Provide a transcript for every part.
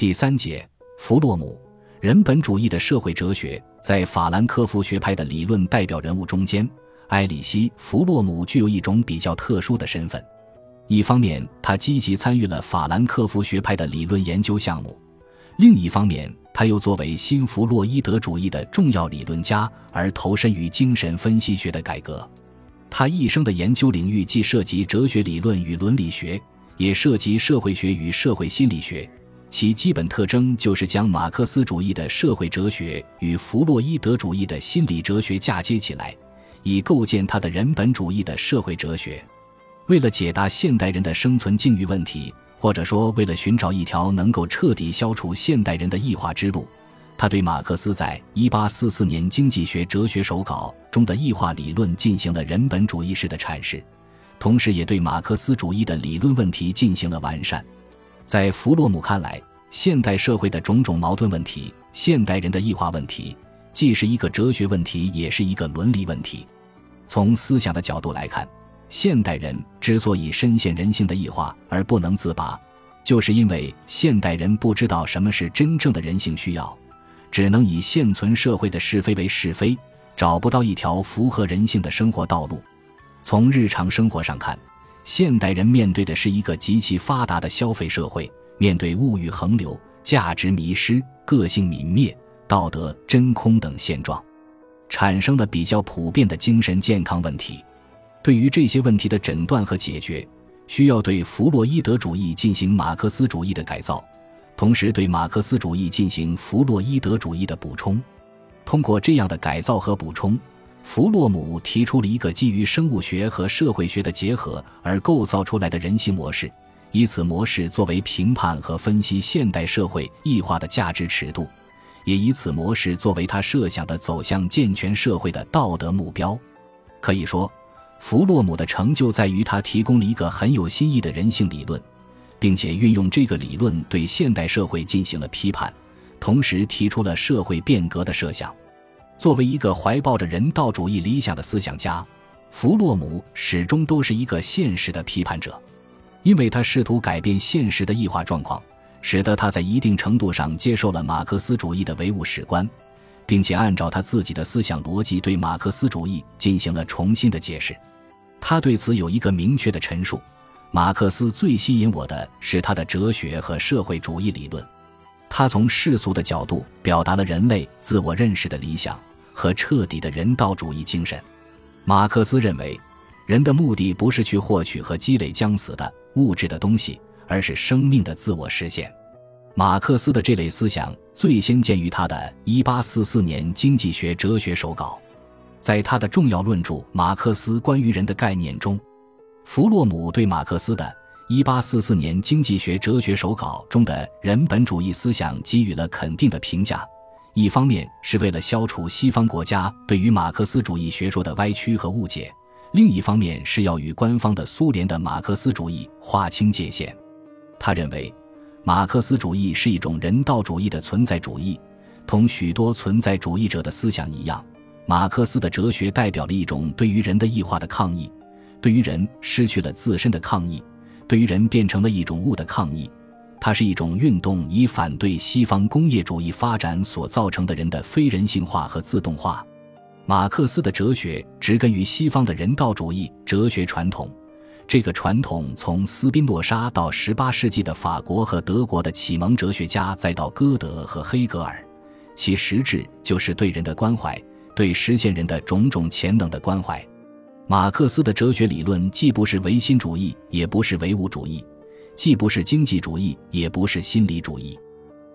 第三节，弗洛姆，人本主义的社会哲学，在法兰克福学派的理论代表人物中间，埃里希·弗洛姆具有一种比较特殊的身份。一方面，他积极参与了法兰克福学派的理论研究项目；另一方面，他又作为新弗洛伊德主义的重要理论家而投身于精神分析学的改革。他一生的研究领域既涉及哲学理论与伦理学，也涉及社会学与社会心理学。其基本特征就是将马克思主义的社会哲学与弗洛伊德主义的心理哲学嫁接起来，以构建他的人本主义的社会哲学。为了解答现代人的生存境遇问题，或者说为了寻找一条能够彻底消除现代人的异化之路，他对马克思在1844年《经济学哲学手稿》中的异化理论进行了人本主义式的阐释，同时也对马克思主义的理论问题进行了完善。在弗洛姆看来，现代社会的种种矛盾问题，现代人的异化问题，既是一个哲学问题，也是一个伦理问题。从思想的角度来看，现代人之所以深陷人性的异化而不能自拔，就是因为现代人不知道什么是真正的人性需要，只能以现存社会的是非为是非，找不到一条符合人性的生活道路。从日常生活上看。现代人面对的是一个极其发达的消费社会，面对物欲横流、价值迷失、个性泯灭、道德真空等现状，产生了比较普遍的精神健康问题。对于这些问题的诊断和解决，需要对弗洛伊德主义进行马克思主义的改造，同时对马克思主义进行弗洛伊德主义的补充。通过这样的改造和补充。弗洛姆提出了一个基于生物学和社会学的结合而构造出来的人性模式，以此模式作为评判和分析现代社会异化的价值尺度，也以此模式作为他设想的走向健全社会的道德目标。可以说，弗洛姆的成就在于他提供了一个很有新意的人性理论，并且运用这个理论对现代社会进行了批判，同时提出了社会变革的设想。作为一个怀抱着人道主义理想的思想家，弗洛姆始终都是一个现实的批判者，因为他试图改变现实的异化状况，使得他在一定程度上接受了马克思主义的唯物史观，并且按照他自己的思想逻辑对马克思主义进行了重新的解释。他对此有一个明确的陈述：马克思最吸引我的是他的哲学和社会主义理论，他从世俗的角度表达了人类自我认识的理想。和彻底的人道主义精神，马克思认为，人的目的不是去获取和积累将死的物质的东西，而是生命的自我实现。马克思的这类思想最先见于他的1844年经济学哲学手稿，在他的重要论著《马克思关于人的概念》中，弗洛姆对马克思的1844年经济学哲学手稿中的人本主义思想给予了肯定的评价。一方面是为了消除西方国家对于马克思主义学说的歪曲和误解，另一方面是要与官方的苏联的马克思主义划清界限。他认为，马克思主义是一种人道主义的存在主义，同许多存在主义者的思想一样，马克思的哲学代表了一种对于人的异化的抗议，对于人失去了自身的抗议，对于人变成了一种物的抗议。它是一种运动，以反对西方工业主义发展所造成的人的非人性化和自动化。马克思的哲学植根于西方的人道主义哲学传统，这个传统从斯宾诺莎到18世纪的法国和德国的启蒙哲学家，再到歌德和黑格尔，其实质就是对人的关怀，对实现人的种种潜能的关怀。马克思的哲学理论既不是唯心主义，也不是唯物主义。既不是经济主义，也不是心理主义。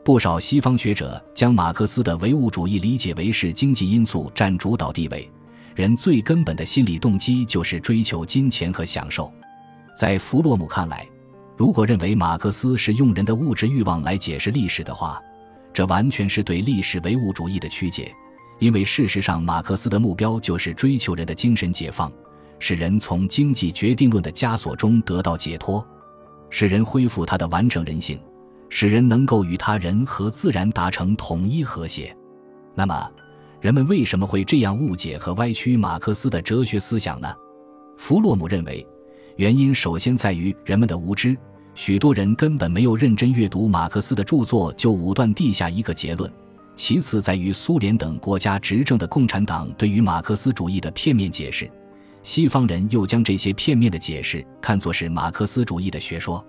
不少西方学者将马克思的唯物主义理解为是经济因素占主导地位，人最根本的心理动机就是追求金钱和享受。在弗洛姆看来，如果认为马克思是用人的物质欲望来解释历史的话，这完全是对历史唯物主义的曲解。因为事实上，马克思的目标就是追求人的精神解放，使人从经济决定论的枷锁中得到解脱。使人恢复他的完整人性，使人能够与他人和自然达成统一和谐。那么，人们为什么会这样误解和歪曲马克思的哲学思想呢？弗洛姆认为，原因首先在于人们的无知，许多人根本没有认真阅读马克思的著作，就武断地下一个结论。其次在于苏联等国家执政的共产党对于马克思主义的片面解释，西方人又将这些片面的解释看作是马克思主义的学说，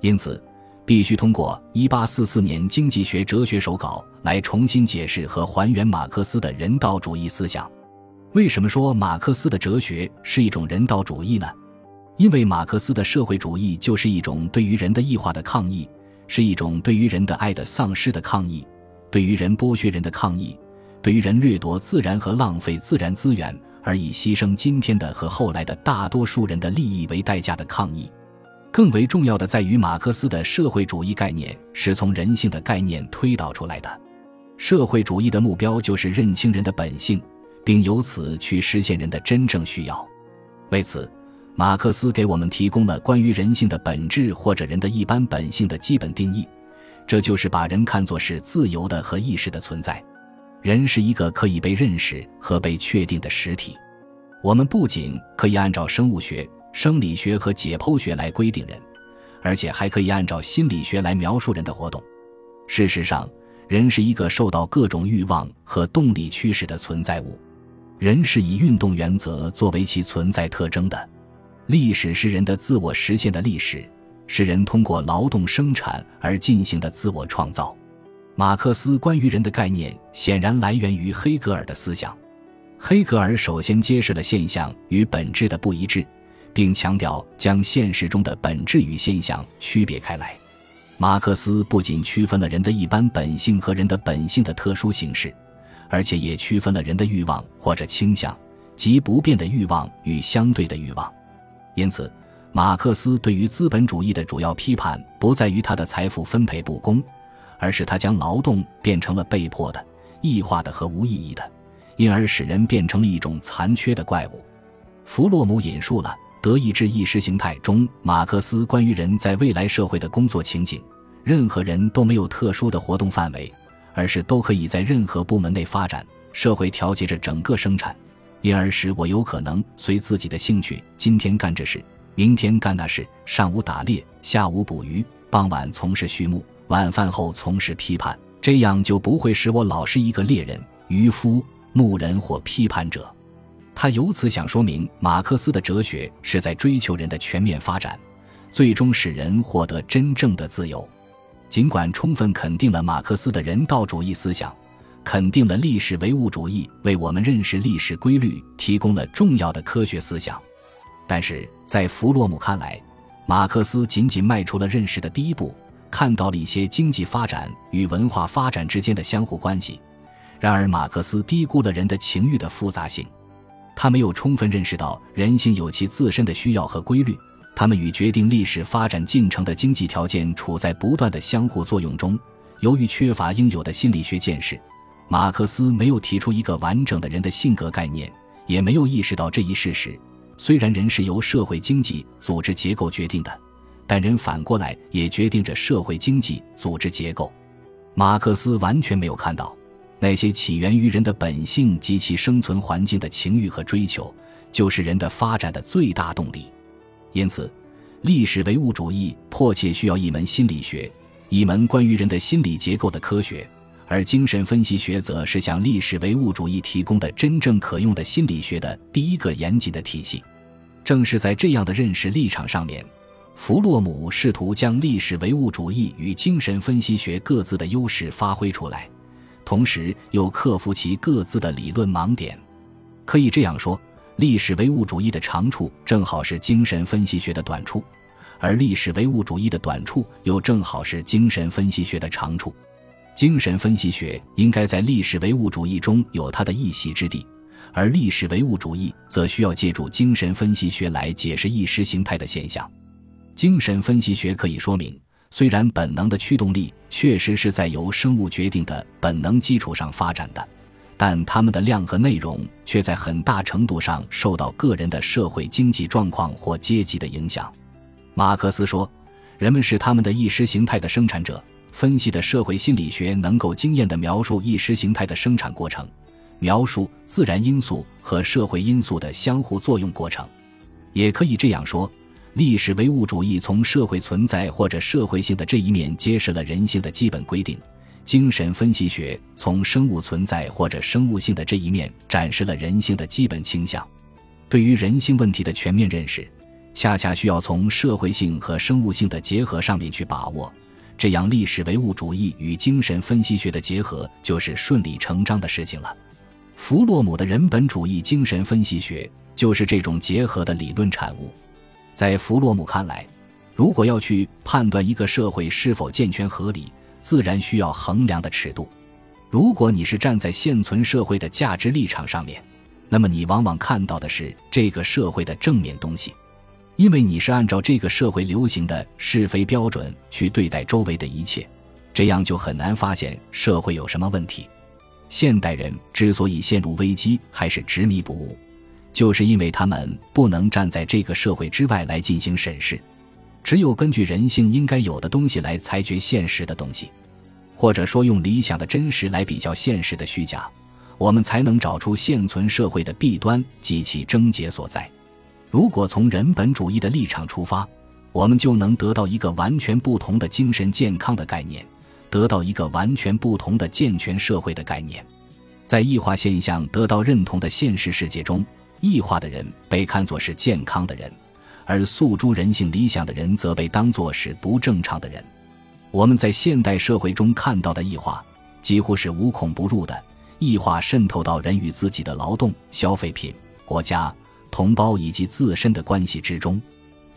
因此必须通过1844年经济学哲学手稿来重新解释和还原马克思的人道主义思想。为什么说马克思的哲学是一种人道主义呢？因为马克思的社会主义就是一种对于人的异化的抗议，是一种对于人的爱的丧失的抗议。对于人剥削人的抗议，对于人掠夺自然和浪费自然资源而以牺牲今天的和后来的大多数人的利益为代价的抗议，更为重要的在于马克思的社会主义概念是从人性的概念推导出来的。社会主义的目标就是认清人的本性，并由此去实现人的真正需要。为此，马克思给我们提供了关于人性的本质或者人的一般本性的基本定义。这就是把人看作是自由的和意识的存在，人是一个可以被认识和被确定的实体。我们不仅可以按照生物学、生理学和解剖学来规定人，而且还可以按照心理学来描述人的活动。事实上，人是一个受到各种欲望和动力驱使的存在物，人是以运动原则作为其存在特征的。历史是人的自我实现的历史。是人通过劳动生产而进行的自我创造。马克思关于人的概念显然来源于黑格尔的思想。黑格尔首先揭示了现象与本质的不一致，并强调将现实中的本质与现象区别开来。马克思不仅区分了人的一般本性和人的本性的特殊形式，而且也区分了人的欲望或者倾向及不变的欲望与相对的欲望。因此。马克思对于资本主义的主要批判不在于他的财富分配不公，而是他将劳动变成了被迫的、异化的和无意义的，因而使人变成了一种残缺的怪物。弗洛姆引述了《德意志意识形态》中马克思关于人在未来社会的工作情景：任何人都没有特殊的活动范围，而是都可以在任何部门内发展。社会调节着整个生产，因而使我有可能随自己的兴趣今天干这事。明天干那事，上午打猎，下午捕鱼，傍晚从事畜牧，晚饭后从事批判，这样就不会使我老是一个猎人、渔夫、牧人或批判者。他由此想说明，马克思的哲学是在追求人的全面发展，最终使人获得真正的自由。尽管充分肯定了马克思的人道主义思想，肯定了历史唯物主义为我们认识历史规律提供了重要的科学思想。但是在弗洛姆看来，马克思仅仅迈出了认识的第一步，看到了一些经济发展与文化发展之间的相互关系。然而，马克思低估了人的情欲的复杂性，他没有充分认识到人性有其自身的需要和规律，他们与决定历史发展进程的经济条件处在不断的相互作用中。由于缺乏应有的心理学见识，马克思没有提出一个完整的人的性格概念，也没有意识到这一事实。虽然人是由社会经济组织结构决定的，但人反过来也决定着社会经济组织结构。马克思完全没有看到，那些起源于人的本性及其生存环境的情欲和追求，就是人的发展的最大动力。因此，历史唯物主义迫切需要一门心理学，一门关于人的心理结构的科学。而精神分析学则是向历史唯物主义提供的真正可用的心理学的第一个严谨的体系。正是在这样的认识立场上面，弗洛姆试图将历史唯物主义与精神分析学各自的优势发挥出来，同时又克服其各自的理论盲点。可以这样说，历史唯物主义的长处正好是精神分析学的短处，而历史唯物主义的短处又正好是精神分析学的长处。精神分析学应该在历史唯物主义中有它的一席之地，而历史唯物主义则需要借助精神分析学来解释意识形态的现象。精神分析学可以说明，虽然本能的驱动力确实是在由生物决定的本能基础上发展的，但它们的量和内容却在很大程度上受到个人的社会经济状况或阶级的影响。马克思说：“人们是他们的意识形态的生产者。”分析的社会心理学能够经验地描述意识形态的生产过程，描述自然因素和社会因素的相互作用过程。也可以这样说，历史唯物主义从社会存在或者社会性的这一面揭示了人性的基本规定，精神分析学从生物存在或者生物性的这一面展示了人性的基本倾向。对于人性问题的全面认识，恰恰需要从社会性和生物性的结合上面去把握，这样历史唯物主义与精神分析学的结合就是顺理成章的事情了。弗洛姆的人本主义精神分析学就是这种结合的理论产物。在弗洛姆看来，如果要去判断一个社会是否健全合理，自然需要衡量的尺度。如果你是站在现存社会的价值立场上面，那么你往往看到的是这个社会的正面东西，因为你是按照这个社会流行的是非标准去对待周围的一切，这样就很难发现社会有什么问题。现代人之所以陷入危机，还是执迷不悟。就是因为他们不能站在这个社会之外来进行审视，只有根据人性应该有的东西来裁决现实的东西，或者说用理想的真实来比较现实的虚假，我们才能找出现存社会的弊端及其症结所在。如果从人本主义的立场出发，我们就能得到一个完全不同的精神健康的概念，得到一个完全不同的健全社会的概念。在异化现象得到认同的现实世界中。异化的人被看作是健康的人，而诉诸人性理想的人则被当作是不正常的人。我们在现代社会中看到的异化，几乎是无孔不入的。异化渗透到人与自己的劳动、消费品、国家、同胞以及自身的关系之中。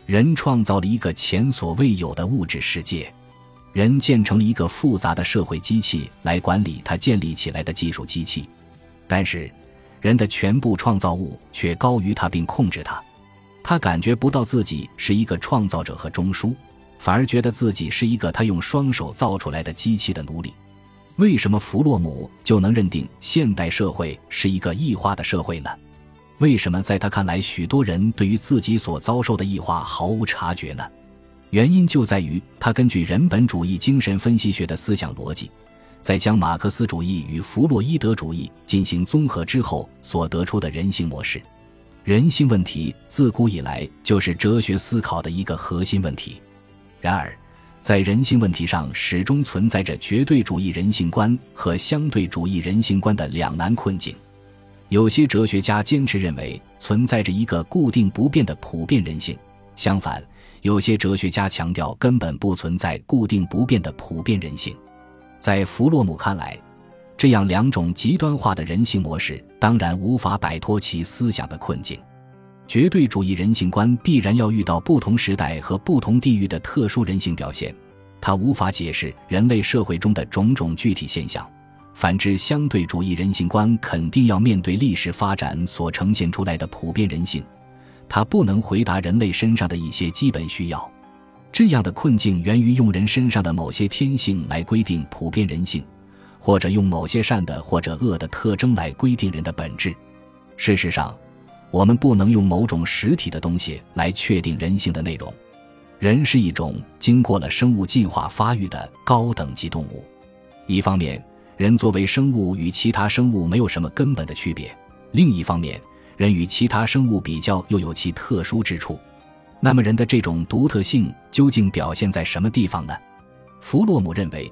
人创造了一个前所未有的物质世界，人建成了一个复杂的社会机器来管理他建立起来的技术机器，但是。人的全部创造物却高于他并控制他，他感觉不到自己是一个创造者和中枢，反而觉得自己是一个他用双手造出来的机器的奴隶。为什么弗洛姆就能认定现代社会是一个异化的社会呢？为什么在他看来，许多人对于自己所遭受的异化毫无察觉呢？原因就在于他根据人本主义精神分析学的思想逻辑。在将马克思主义与弗洛伊德主义进行综合之后所得出的人性模式，人性问题自古以来就是哲学思考的一个核心问题。然而，在人性问题上始终存在着绝对主义人性观和相对主义人性观的两难困境。有些哲学家坚持认为存在着一个固定不变的普遍人性，相反，有些哲学家强调根本不存在固定不变的普遍人性。在弗洛姆看来，这样两种极端化的人性模式当然无法摆脱其思想的困境。绝对主义人性观必然要遇到不同时代和不同地域的特殊人性表现，它无法解释人类社会中的种种具体现象。反之，相对主义人性观肯定要面对历史发展所呈现出来的普遍人性，它不能回答人类身上的一些基本需要。这样的困境源于用人身上的某些天性来规定普遍人性，或者用某些善的或者恶的特征来规定人的本质。事实上，我们不能用某种实体的东西来确定人性的内容。人是一种经过了生物进化发育的高等级动物。一方面，人作为生物与其他生物没有什么根本的区别；另一方面，人与其他生物比较又有其特殊之处。那么，人的这种独特性究竟表现在什么地方呢？弗洛姆认为，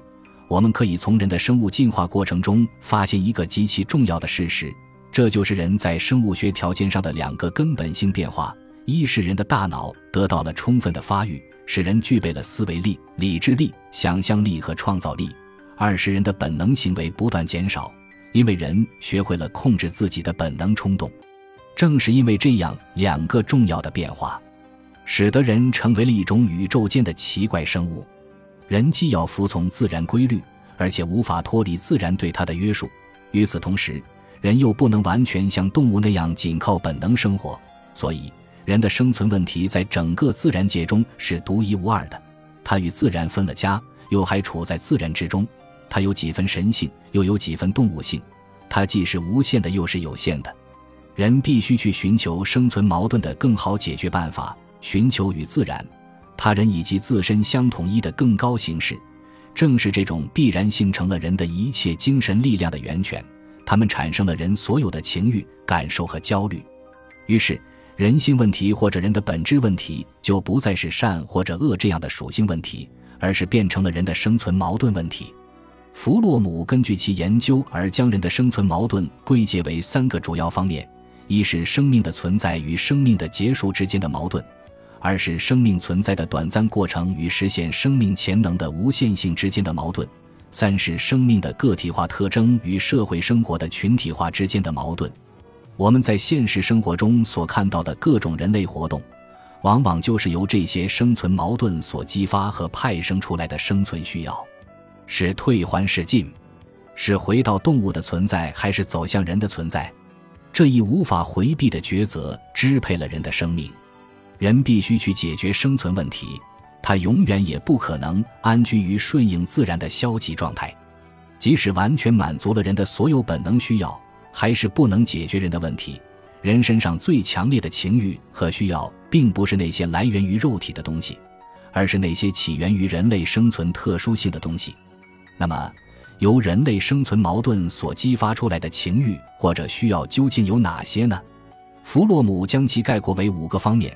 我们可以从人的生物进化过程中发现一个极其重要的事实，这就是人在生物学条件上的两个根本性变化：一是人的大脑得到了充分的发育，使人具备了思维力、理智力、想象力和创造力；二是人的本能行为不断减少，因为人学会了控制自己的本能冲动。正是因为这样两个重要的变化。使得人成为了一种宇宙间的奇怪生物。人既要服从自然规律，而且无法脱离自然对他的约束。与此同时，人又不能完全像动物那样仅靠本能生活。所以，人的生存问题在整个自然界中是独一无二的。他与自然分了家，又还处在自然之中。他有几分神性，又有几分动物性。他既是无限的，又是有限的。人必须去寻求生存矛盾的更好解决办法。寻求与自然、他人以及自身相统一的更高形式，正是这种必然性成了人的一切精神力量的源泉。他们产生了人所有的情欲、感受和焦虑。于是，人性问题或者人的本质问题就不再是善或者恶这样的属性问题，而是变成了人的生存矛盾问题。弗洛姆根据其研究而将人的生存矛盾归结为三个主要方面：一是生命的存在与生命的结束之间的矛盾；二是生命存在的短暂过程与实现生命潜能的无限性之间的矛盾；三是生命的个体化特征与社会生活的群体化之间的矛盾。我们在现实生活中所看到的各种人类活动，往往就是由这些生存矛盾所激发和派生出来的生存需要。是退还是进？是回到动物的存在，还是走向人的存在？这一无法回避的抉择支配了人的生命。人必须去解决生存问题，他永远也不可能安居于顺应自然的消极状态。即使完全满足了人的所有本能需要，还是不能解决人的问题。人身上最强烈的情欲和需要，并不是那些来源于肉体的东西，而是那些起源于人类生存特殊性的东西。那么，由人类生存矛盾所激发出来的情欲或者需要究竟有哪些呢？弗洛姆将其概括为五个方面：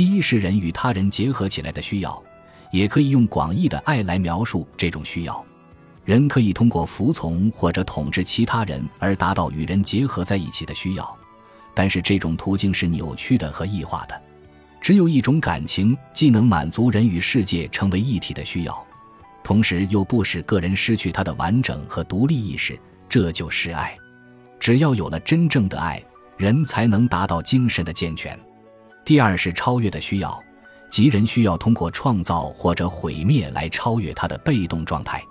第一是人与他人结合起来的需要，也可以用广义的爱来描述这种需要。人可以通过服从或者统治其他人而达到与人结合在一起的需要，但是这种途径是扭曲的和异化的。只有一种感情，既能满足人与世界成为一体的需要。同时又不使个人失去他的完整和独立意识，这就是爱。只要有了真正的爱，人才能达到精神的健全。第二是超越的需要，即人需要通过创造或者毁灭来超越他的被动状态。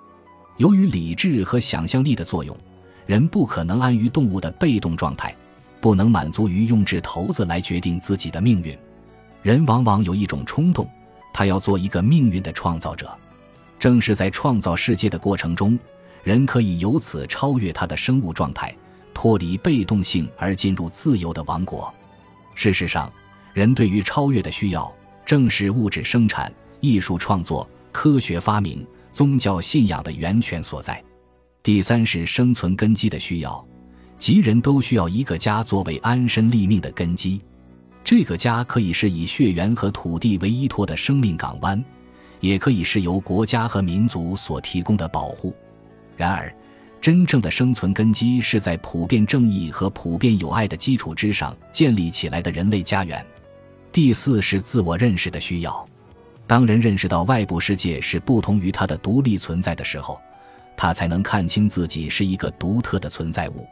由于理智和想象力的作用，人不可能安于动物的被动状态，不能满足于用掷骰子来决定自己的命运。人往往有一种冲动，他要做一个命运的创造者。正是在创造世界的过程中，人可以由此超越他的生物状态，脱离被动性而进入自由的王国。事实上，人对于超越的需要，正是物质生产、艺术创作、科学发明、宗教信仰的源泉所在。第三是生存根基的需要，即人都需要一个家作为安身立命的根基。这个家可以是以血缘和土地为依托的生命港湾。也可以是由国家和民族所提供的保护。然而，真正的生存根基是在普遍正义和普遍友爱的基础之上建立起来的人类家园。第四是自我认识的需要。当人认识到外部世界是不同于他的独立存在的时候，他才能看清自己是一个独特的存在物。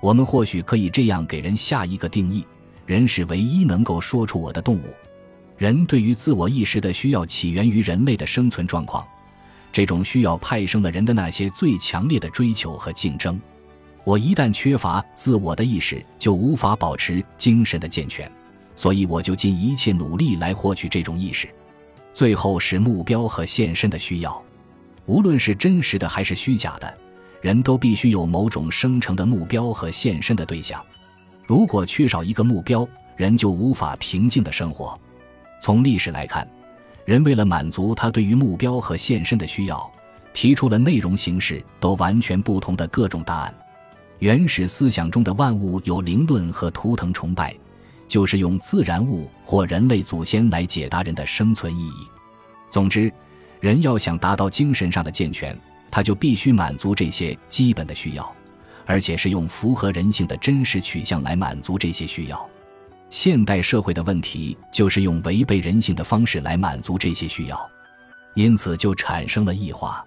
我们或许可以这样给人下一个定义：人是唯一能够说出“我的”动物。人对于自我意识的需要起源于人类的生存状况，这种需要派生了人的那些最强烈的追求和竞争。我一旦缺乏自我的意识，就无法保持精神的健全，所以我就尽一切努力来获取这种意识。最后是目标和献身的需要，无论是真实的还是虚假的，人都必须有某种生成的目标和献身的对象。如果缺少一个目标，人就无法平静的生活。从历史来看，人为了满足他对于目标和献身的需要，提出了内容形式都完全不同的各种答案。原始思想中的万物有灵论和图腾崇拜，就是用自然物或人类祖先来解答人的生存意义。总之，人要想达到精神上的健全，他就必须满足这些基本的需要，而且是用符合人性的真实取向来满足这些需要。现代社会的问题就是用违背人性的方式来满足这些需要，因此就产生了异化。